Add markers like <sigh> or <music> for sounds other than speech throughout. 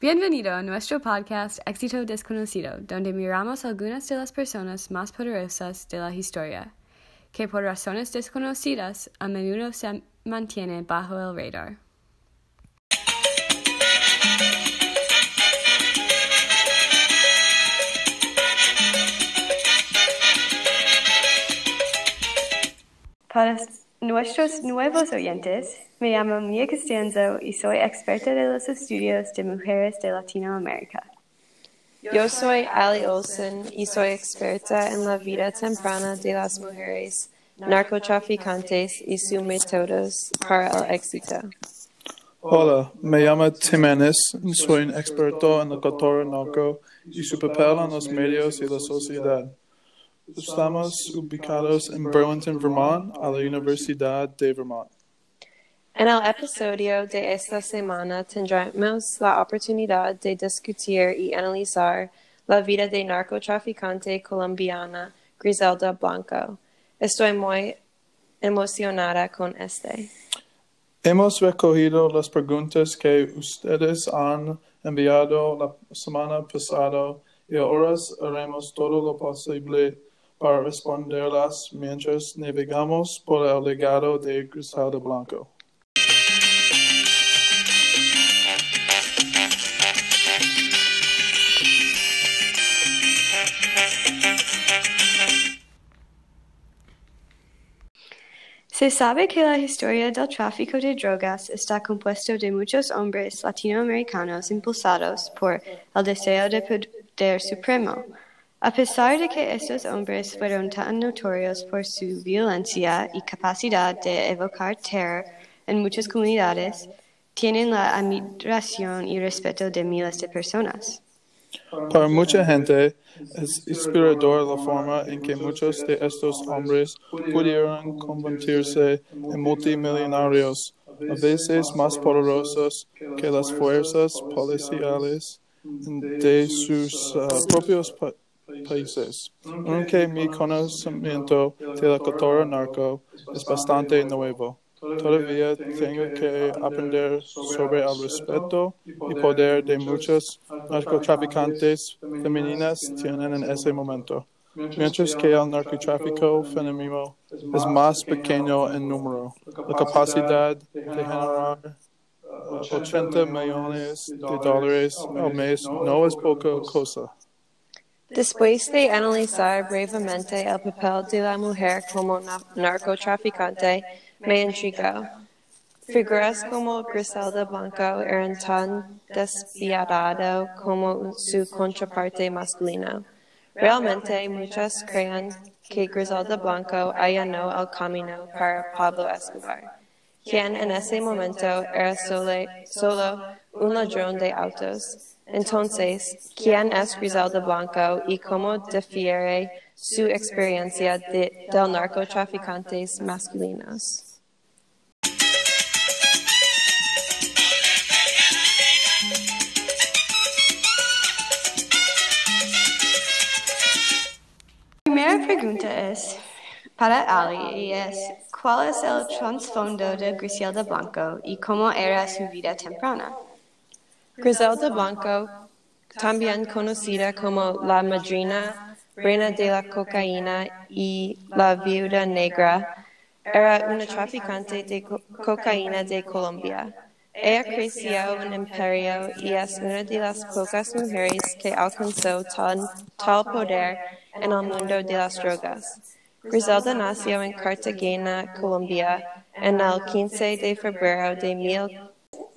Bienvenido a nuestro podcast Éxito Desconocido, donde miramos algunas de las personas más poderosas de la historia, que por razones desconocidas a menudo se mantienen bajo el radar. Para nuestros nuevos oyentes, me llamo Mia Costanzo y soy experta de los estudios de mujeres de Latinoamérica. Yo soy Ali Olsen y soy experta en la vida temprana de las mujeres narcotraficantes y sus métodos para el éxito. Hola, me llamo Timenes, soy un experto en la cultura narco y su papel en los medios y la sociedad. Estamos ubicados en Burlington, Vermont, a la Universidad de Vermont. En el episodio de esta semana tendremos la oportunidad de discutir y analizar la vida de narcotraficante colombiana Griselda Blanco. Estoy muy emocionada con este. Hemos recogido las preguntas que ustedes han enviado la semana pasada y ahora haremos todo lo posible para responderlas mientras navegamos por el legado de Griselda Blanco. Se sabe que la historia del tráfico de drogas está compuesto de muchos hombres latinoamericanos impulsados por el deseo de poder supremo. A pesar de que estos hombres fueron tan notorios por su violencia y capacidad de evocar terror en muchas comunidades, tienen la admiración y respeto de miles de personas. Para mucha gente es inspirador la forma en que muchos de estos hombres pudieron convertirse en multimillonarios, a veces más poderosos que las fuerzas policiales de sus uh, propios pa países. Aunque mi conocimiento de la cultura narco es bastante nuevo. Todavía tengo que aprender sobre el respeto y poder de muchos narcotraficantes femeninas tienen en ese momento, mientras que el narcotráfico femenino es más pequeño en número. La capacidad de generar 80 millones de dólares al mes no es poca cosa. Después de analizar brevemente el papel de la mujer como narcotraficante, me intrigó. Figuras como Griselda Blanco eran tan despiadado como su contraparte masculino. Realmente muchos creen que Griselda Blanco allanó el camino para Pablo Escobar, quien en ese momento era solo, solo un ladrón de autos. Entonces, ¿quién es Griselda Blanco y cómo difiere su experiencia de, del narcotraficantes masculinos? primera pregunta es para Ali y es ¿cuál es el trasfondo de Griselda Blanco y cómo era su vida temprana? Griselda Blanco, también conocida como la madrina, reina de la cocaína y la viuda negra, era una traficante de co cocaína de Colombia. Ella creció un imperio y es una de las pocas mujeres que alcanzó tal, poder en el mundo de las drogas. Griselda nació en Cartagena, Colombia, en el 15 de febrero de mil,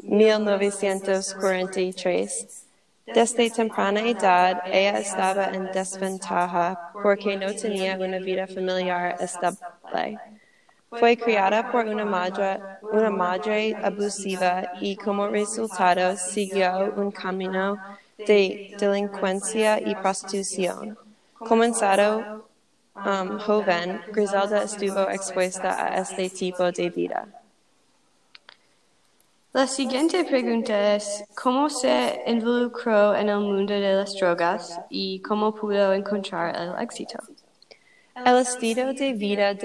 1943. Desde temprana edad, ella estaba en desventaja porque no tenía una vida familiar estable. Fue criada por una madre, una madre abusiva y como resultado siguió un camino de delincuencia y prostitución. Comenzado um, joven, Griselda estuvo expuesta a este tipo de vida. La siguiente pregunta es ¿cómo se involucró en el mundo de las drogas y cómo pudo encontrar el éxito? El estilo de vida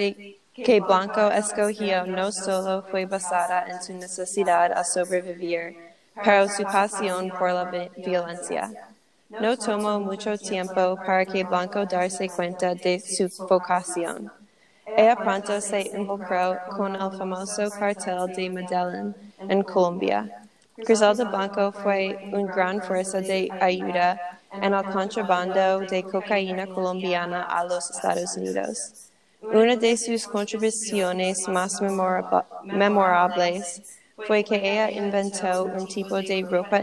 que Blanco escogió no solo fue basada en su necesidad a sobrevivir, pero su pasión por la vi- violencia. No tomó mucho tiempo para que Blanco darse cuenta de su vocación. Ella pronto se involucró con el famoso cartel de Medellín en Colombia. Griselda Blanco fue una gran fuerza de ayuda en el contrabando de cocaína colombiana a los Estados Unidos. Una de sus contribuciones más memorab- memorables fue que ella inventó un tipo de ropa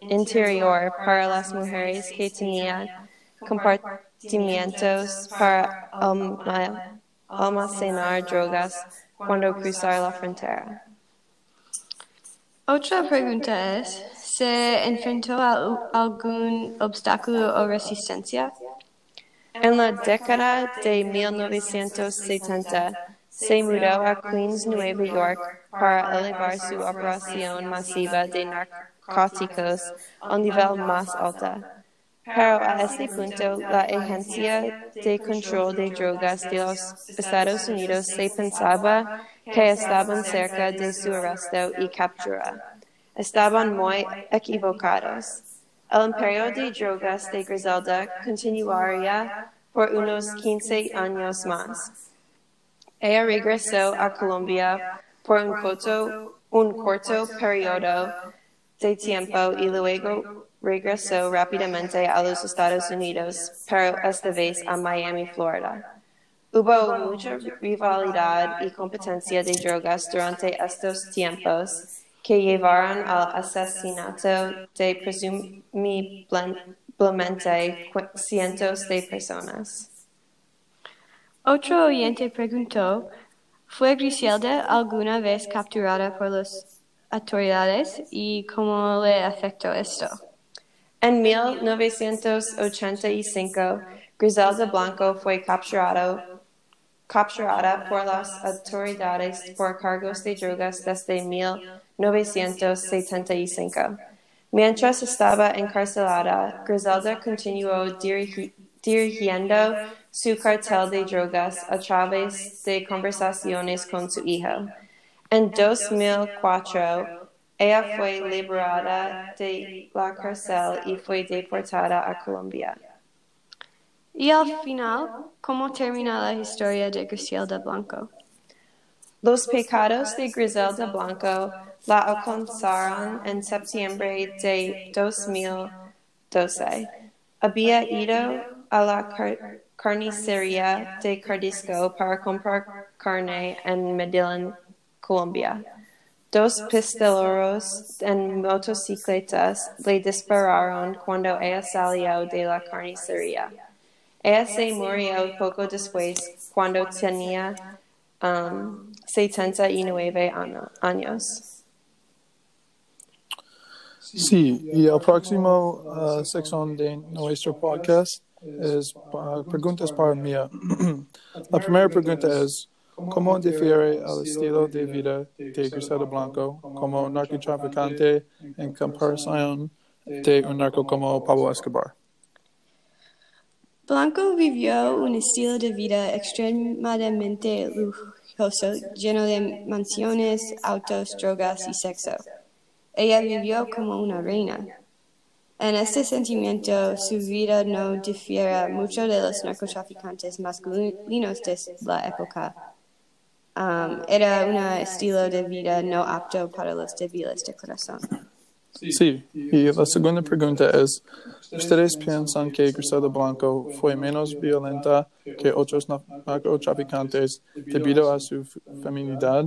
interior para las mujeres que tenían compartimientos para alma- almacenar drogas cuando cruzar la frontera. Otra pregunta es, ¿se enfrentó a algún obstáculo o resistencia? En la década de 1970, se mudó a Queens, Nueva York, para elevar su operación masiva de narcóticos al nivel más alto. Pero a este punto, la Agencia de Control de Drogas de los Estados Unidos se pensaba que estaban cerca de su arresto y captura. Estaban muy equivocados. El imperio de drogas de Griselda continuaría por unos 15 años más. Ella regresó a Colombia por un corto, periodo de tiempo y luego regresó rápidamente a los Estados Unidos, pero esta vez a Miami, Florida. Hubo mucha rivalidad y competencia de drogas durante estos tiempos que llevaron al asesinato de presumiblemente cientos de personas. Otro oyente preguntó, ¿fue Griselda alguna vez capturada por las autoridades y cómo le afectó esto? En 1985, Griselda Blanco fue capturado, capturada por las autoridades por cargos de drogas desde 1975. Mientras estaba encarcelada, Griselda continuó dirigi- dirigiendo su cartel de drogas a través de conversaciones con su hijo. En 2004, ella fue liberada de la cárcel y fue deportada a Colombia. Y al final, ¿cómo termina la historia de Griselda Blanco? Los pecados de Griselda Blanco la alcanzaron en septiembre de 2012. Había ido a la car- carnicería de Cardisco para comprar carne en Medellín, Colombia. Dos pistoleros en motocicletas le dispararon cuando ella salió de la carnicería. Ella se murió poco después, cuando tenía um, 79 ano- años. Sí, y el próximo uh, sección de nuestro podcast es uh, preguntas para Mía. <clears throat> La primera pregunta es, ¿cómo difiere el estilo de vida de Griselda Blanco como narcotraficante en comparación de un narco como Pablo Escobar? Blanco vivió un estilo de vida extremadamente lujoso, lleno de mansiones, autos, drogas y sexo. Ella vivió como una reina. En este sentimiento, su vida no difiere mucho de los narcotraficantes masculinos de la época. Um, era un estilo de vida no apto para los débiles de corazón. Sí, y la segunda pregunta es, ¿ustedes piensan que Griselda Blanco fue menos violenta que otros na- narcotraficantes debido a su f- feminidad?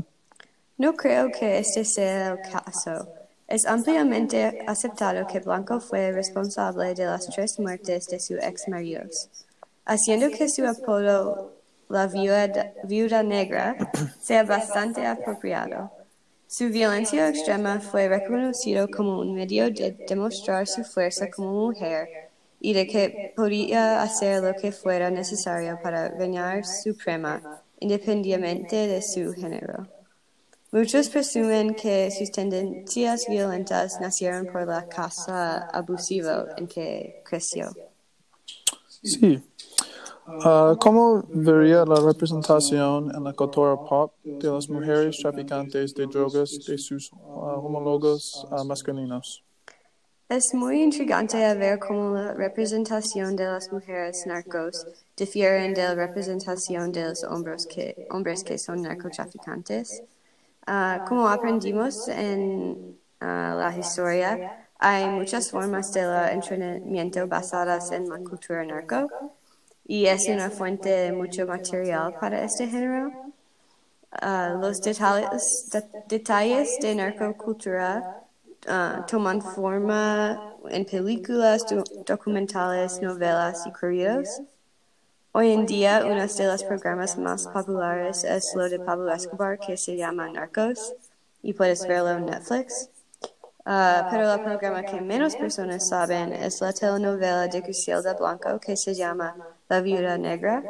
No creo que este sea el caso. Es ampliamente aceptado que Blanco fue responsable de las tres muertes de sus ex maridos, haciendo que su apodo, la viuda, viuda negra, sea bastante apropiado. Su violencia extrema fue reconocido como un medio de demostrar su fuerza como mujer y de que podía hacer lo que fuera necesario para reinar suprema, independientemente de su género. Muchos presumen que sus tendencias violentas nacieron por la casa abusiva en que creció. Sí. Ah, ¿Cómo vería la representación en la cultura pop de las mujeres traficantes de drogas de sus ah, homólogos ah, masculinos? Es muy intrigante ver cómo la representación de las mujeres narcos difieren de la representación de los hombres que, hombres que son narcotraficantes. Como aprendimos en la historia, hay muchas formas de entrenamiento basadas en la cultura narco y es una fuente de mucho material para este género. Ah, los detalles, de- detalles de narcocultura ah, toman forma en películas, do- documentales, novelas y corridos. Hoy en día, uno de los programas más populares es lo de Pablo Escobar, que se llama Narcos, y puedes verlo en Netflix. Ah, pero el programa que menos personas saben es la telenovela de Griselda Blanco, que se llama La Viuda Negra.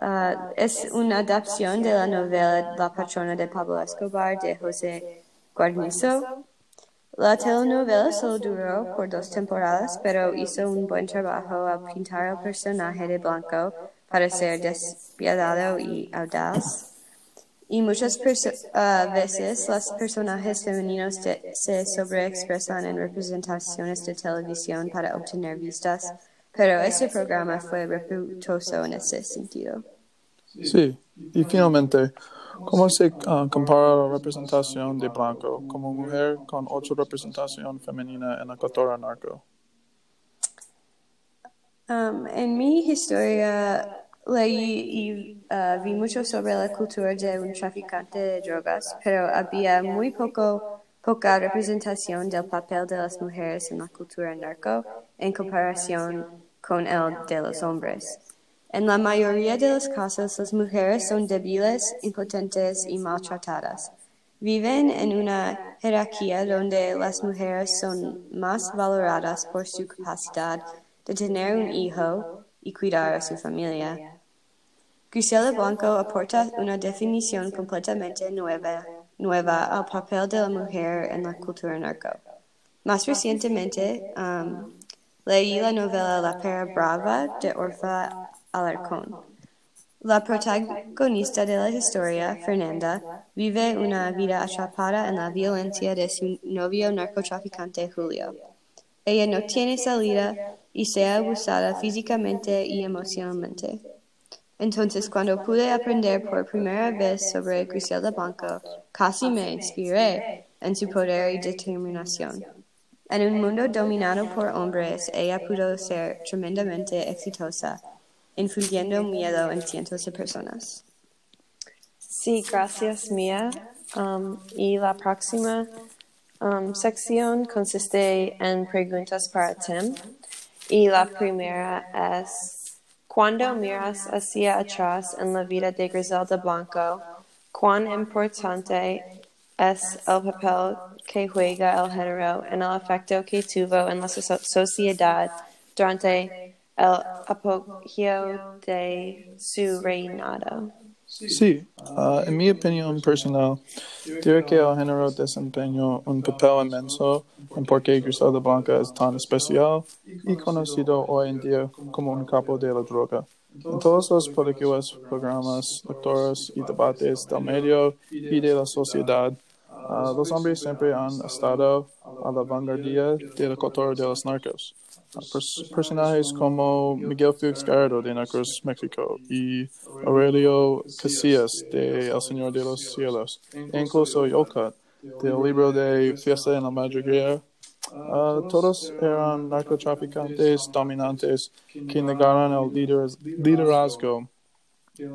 Ah, es una adaptación de la novela La patrona de Pablo Escobar de José Guarnizo. La telenovela solo duró por dos temporadas, pero hizo un buen trabajo al pintar el personaje de Blanco para ser despiadado y audaz. Y muchas ah, veces los personajes femeninos se sobreexpresan en representaciones de televisión para obtener vistas, pero este programa fue respetuoso en ese sentido. Sí, y finalmente, ¿cómo se ah, compara la representación de Blanco como mujer con otra representación femenina en la cultura narco? Um, en mi historia leí y uh, vi mucho sobre la cultura de un traficante de drogas, pero había muy poco, poca representación del papel de las mujeres en la cultura narco en comparación con el de los hombres. En la mayoría de los casos, las mujeres son débiles, impotentes y maltratadas. Viven en una jerarquía donde las mujeres son más valoradas por su capacidad de tener un hijo y cuidar a su familia. Griselda Blanco aporta una definición completamente nueva, nueva al papel de la mujer en la cultura narco. Más recientemente, um, leí la novela La Pera Brava de Orfa Alarcón. La protagonista de la historia, Fernanda, vive una vida atrapada en la violencia de su novio narcotraficante Julio. Ella no tiene salida y se ha abusada físicamente y emocionalmente. Entonces, cuando pude aprender por primera vez sobre Griselda Blanco, casi me inspiré en su poder y determinación. En un mundo dominado por hombres, ella pudo ser tremendamente exitosa, influyendo miedo en cientos de personas. Sí, gracias Mía. Um, y la próxima um, sección consiste en preguntas para Tim. Y la primera es, cuando miras hacia atrás en la vida de Griselda Blanco, ¿cuán importante es el papel que juega el género en el efecto que tuvo en la so- sociedad durante el apogeo de su reinado? Sí, ah, en mi opinión personal, diré que el género desempeñó un papel inmenso en por qué Griselda Blanca es tan especial y conocido hoy en día como un capo de la droga. En todas las películas, programas, lecturas y debates del medio y de la sociedad, ah, los hombres siempre han estado a la vanguardia de la cultura de los narcos. Ah, pers- personajes como Miguel Félix Gallardo de Narcos México y Aurelio Casillas de El Señor de los Cielos, e incluso Yolcat del libro de Fiesta en la Madriguera. Ah, todos eran narcotraficantes dominantes que negaron el lider- liderazgo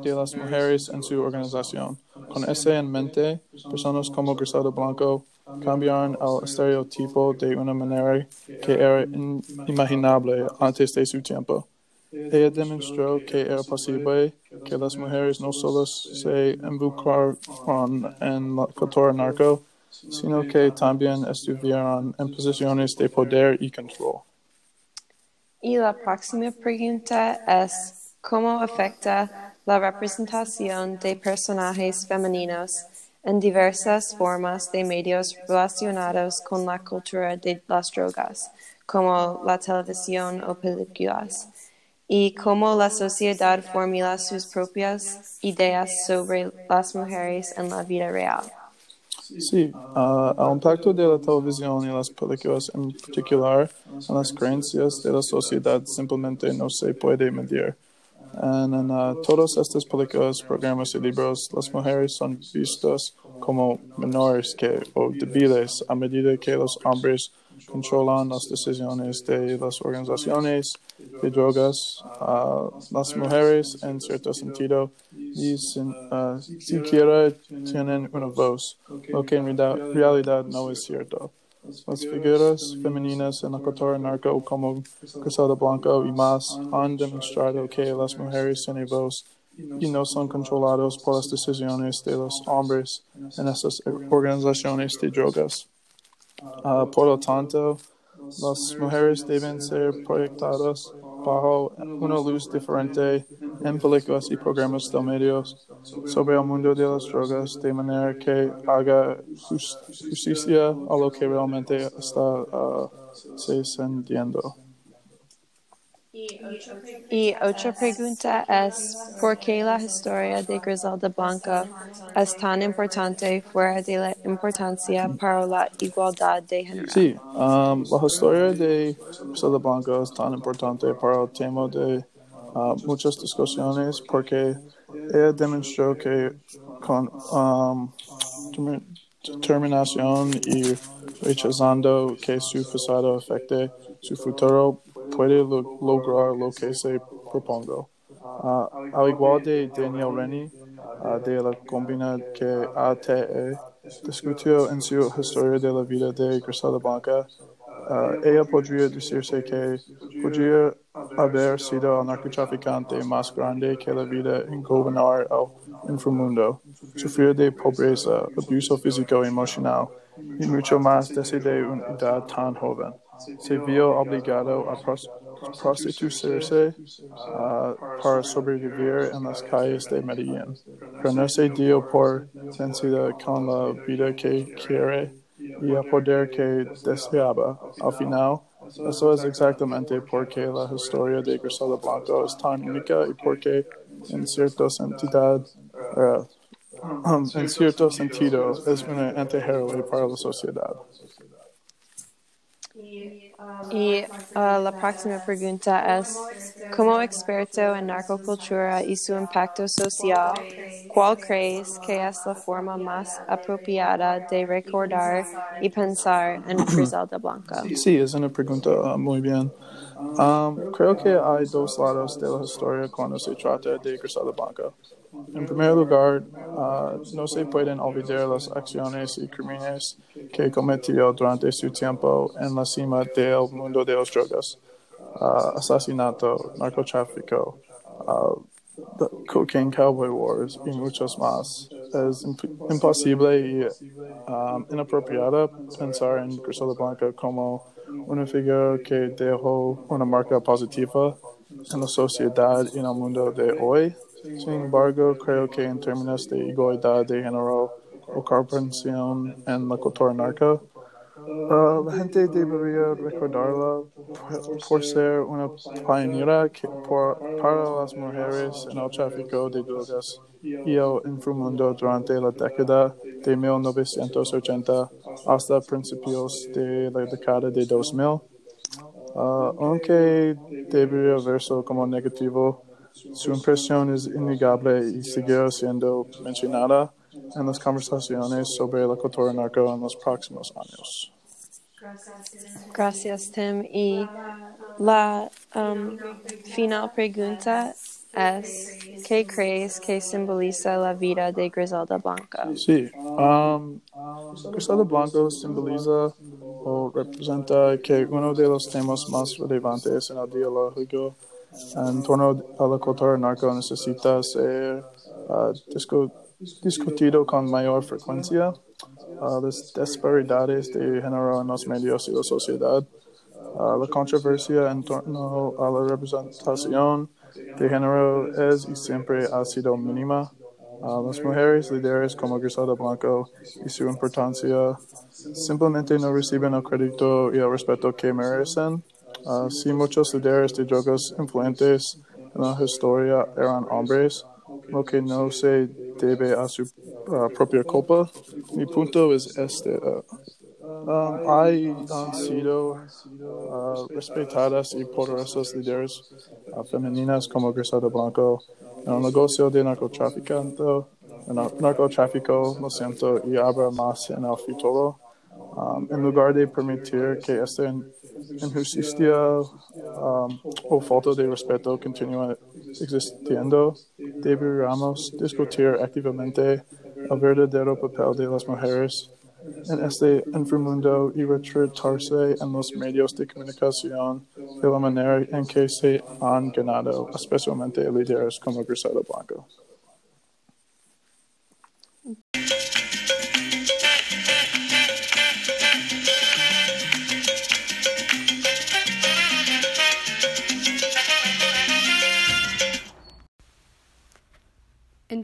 de las mujeres en su organización. Con ese en mente, personas como Griselda Blanco cambiaron el estereotipo de una manera que era inimaginable antes de su tiempo. Ella demostró que era posible que las mujeres no solo se involucraran en la cultura narco, sino que también estuvieran en posiciones de poder y control. Y la próxima pregunta es, ¿cómo afecta la representación de personajes femeninos en diversas formas de medios relacionados con la cultura de las drogas, como la televisión o películas? y cómo la sociedad formula sus propias ideas sobre las mujeres en la vida real. Sí, el impacto de la televisión y las películas en particular en las creencias de la sociedad simplemente no se puede medir. En, en uh, todas estas películas, programas y libros, las mujeres son vistas como menores que o débiles a medida que los hombres controlan las decisiones de las organizaciones de drogas. Uh, las mujeres, en cierto sentido, ni uh, siquiera tienen una voz, lo que en realidad no es cierto. Las figuras femeninas en la cultura narco como Griselda Blanco y más han demostrado que las mujeres tienen voz y no son controlados por las decisiones de los hombres en estas organizaciones de drogas. Uh, por lo tanto, las mujeres deben ser proyectadas bajo una luz diferente en películas y programas de medios sobre el mundo de las drogas de manera que haga justicia a lo que realmente está uh, sucediendo. Y otra pregunta es, ¿por qué la historia de Griselda Blanco es tan importante fuera de la importancia para la igualdad de género? Sí, um, la historia de Griselda Blanco es tan importante para el tema de uh, muchas discusiones porque ella demostró que con um, determinación y rechazando que su pasado afecte su futuro puede lo lograr lo que se proponga. Uh, al igual de Daniel Rennie, uh, de la combina que ATE discutió en su historia de la vida de Griselda Blanca, uh, ella podría decirse que podría haber sido el narcotraficante más grande que la vida en gobernar el inframundo, sufrir de pobreza, abuso físico y emocional, y mucho más desde una edad tan joven se vio obligado a prostituirse uh, para sobrevivir en las calles de Medellín, pero no se dio por vencida con la vida que quiere y el poder que deseaba. Al final, eso es exactamente porque la historia de Griselda Blanco es tan única y porque en cierto sentido, uh, um, <clears throat> en cierto sentido es una antihéroe para la sociedad. Y uh, la próxima pregunta es, como experto en narcocultura y su impacto social, ¿cuál crees que es la forma más apropiada de recordar y pensar en Griselda Blanco? Sí, es una pregunta uh, muy bien. Um, creo que hay dos lados de la historia cuando se trata de Griselda Blanco. En primer lugar, uh, no se pueden olvidar las acciones y crímenes que cometió durante su tiempo en la cima del mundo de las drogas. Uh, asesinato, narcotráfico, uh, Cocaine Cowboy Wars y muchos más. Es imp imposible y um, inapropiado pensar en Griselda Blanca como una figura que dejó una marca positiva en la sociedad y en el mundo de hoy. Sin embargo, creo que en términos de igualdad de género o comprensión en la cultura narca, uh, la gente debería recordarla por, ser una pionera que por, para las mujeres en el tráfico de drogas y el inframundo durante la década de 1980 hasta principios de la década de 2000. Uh, aunque debería verse como negativo, su impresión es innegable y seguirá siendo mencionada en las conversaciones sobre la cultura narco en los próximos años. Gracias, Tim. Y la um, final pregunta es, ¿qué crees que simboliza la vida de Griselda Blanco? Sí, um, Griselda Blanco simboliza o representa que uno de los temas más relevantes en el diálogo en torno a la cultura narco necesita ser uh, discu discutido con mayor frecuencia. Uh, las disparidades de género en los medios y la sociedad, uh, la controversia en torno a la representación de género es y siempre ha sido mínima. Uh, las mujeres líderes como Griselda Blanco y su importancia simplemente no reciben el crédito y el respeto que merecen. Uh, si muchos líderes de drogas influentes en la historia eran hombres, lo que no se debe a su uh, propia culpa. Mi punto es este. uh, um, hay han sido uh, respetadas y poderosas líderes uh, femeninas como Griselda Blanco en el negocio de narcotráfico, en el narcotráfico, lo siento, y habrá más en el futuro. Um, en lugar de permitir que esta in- injusticia um, o falta de respeto continúe existiendo, deberíamos discutir activamente el verdadero papel de las mujeres en este inframundo y retratarse en los medios de comunicación de la manera en que se han ganado, especialmente líderes como Griselda Blanco.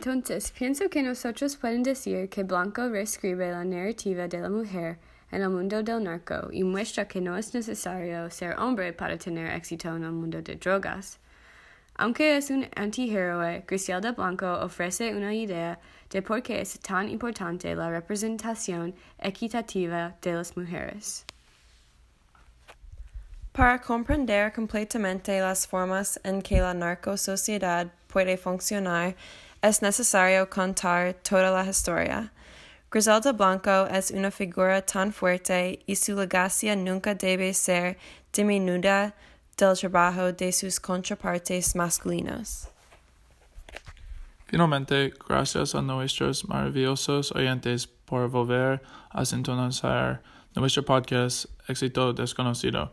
Entonces, pienso que nosotros pueden decir que Blanco reescribe la narrativa de la mujer en el mundo del narco y muestra que no es necesario ser hombre para tener éxito en el mundo de drogas. Aunque es un antihéroe, Griselda Blanco ofrece una idea de por qué es tan importante la representación equitativa de las mujeres. Para comprender completamente las formas en que la narcosociedad puede funcionar, es necesario contar toda la historia. Griselda Blanco es una figura tan fuerte y su legacia nunca debe ser diminuida del trabajo de sus contrapartes masculinos. Finalmente, gracias a nuestros maravillosos oyentes por volver a sintonizar nuestro podcast Éxito Desconocido.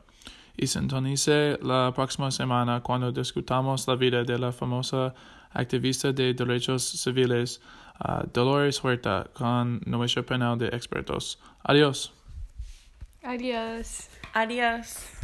Y sintonice la próxima semana cuando discutamos la vida de la famosa activista de derechos civiles uh, Dolores Huerta con nuestro panel de expertos. Adiós. Adiós. Adiós.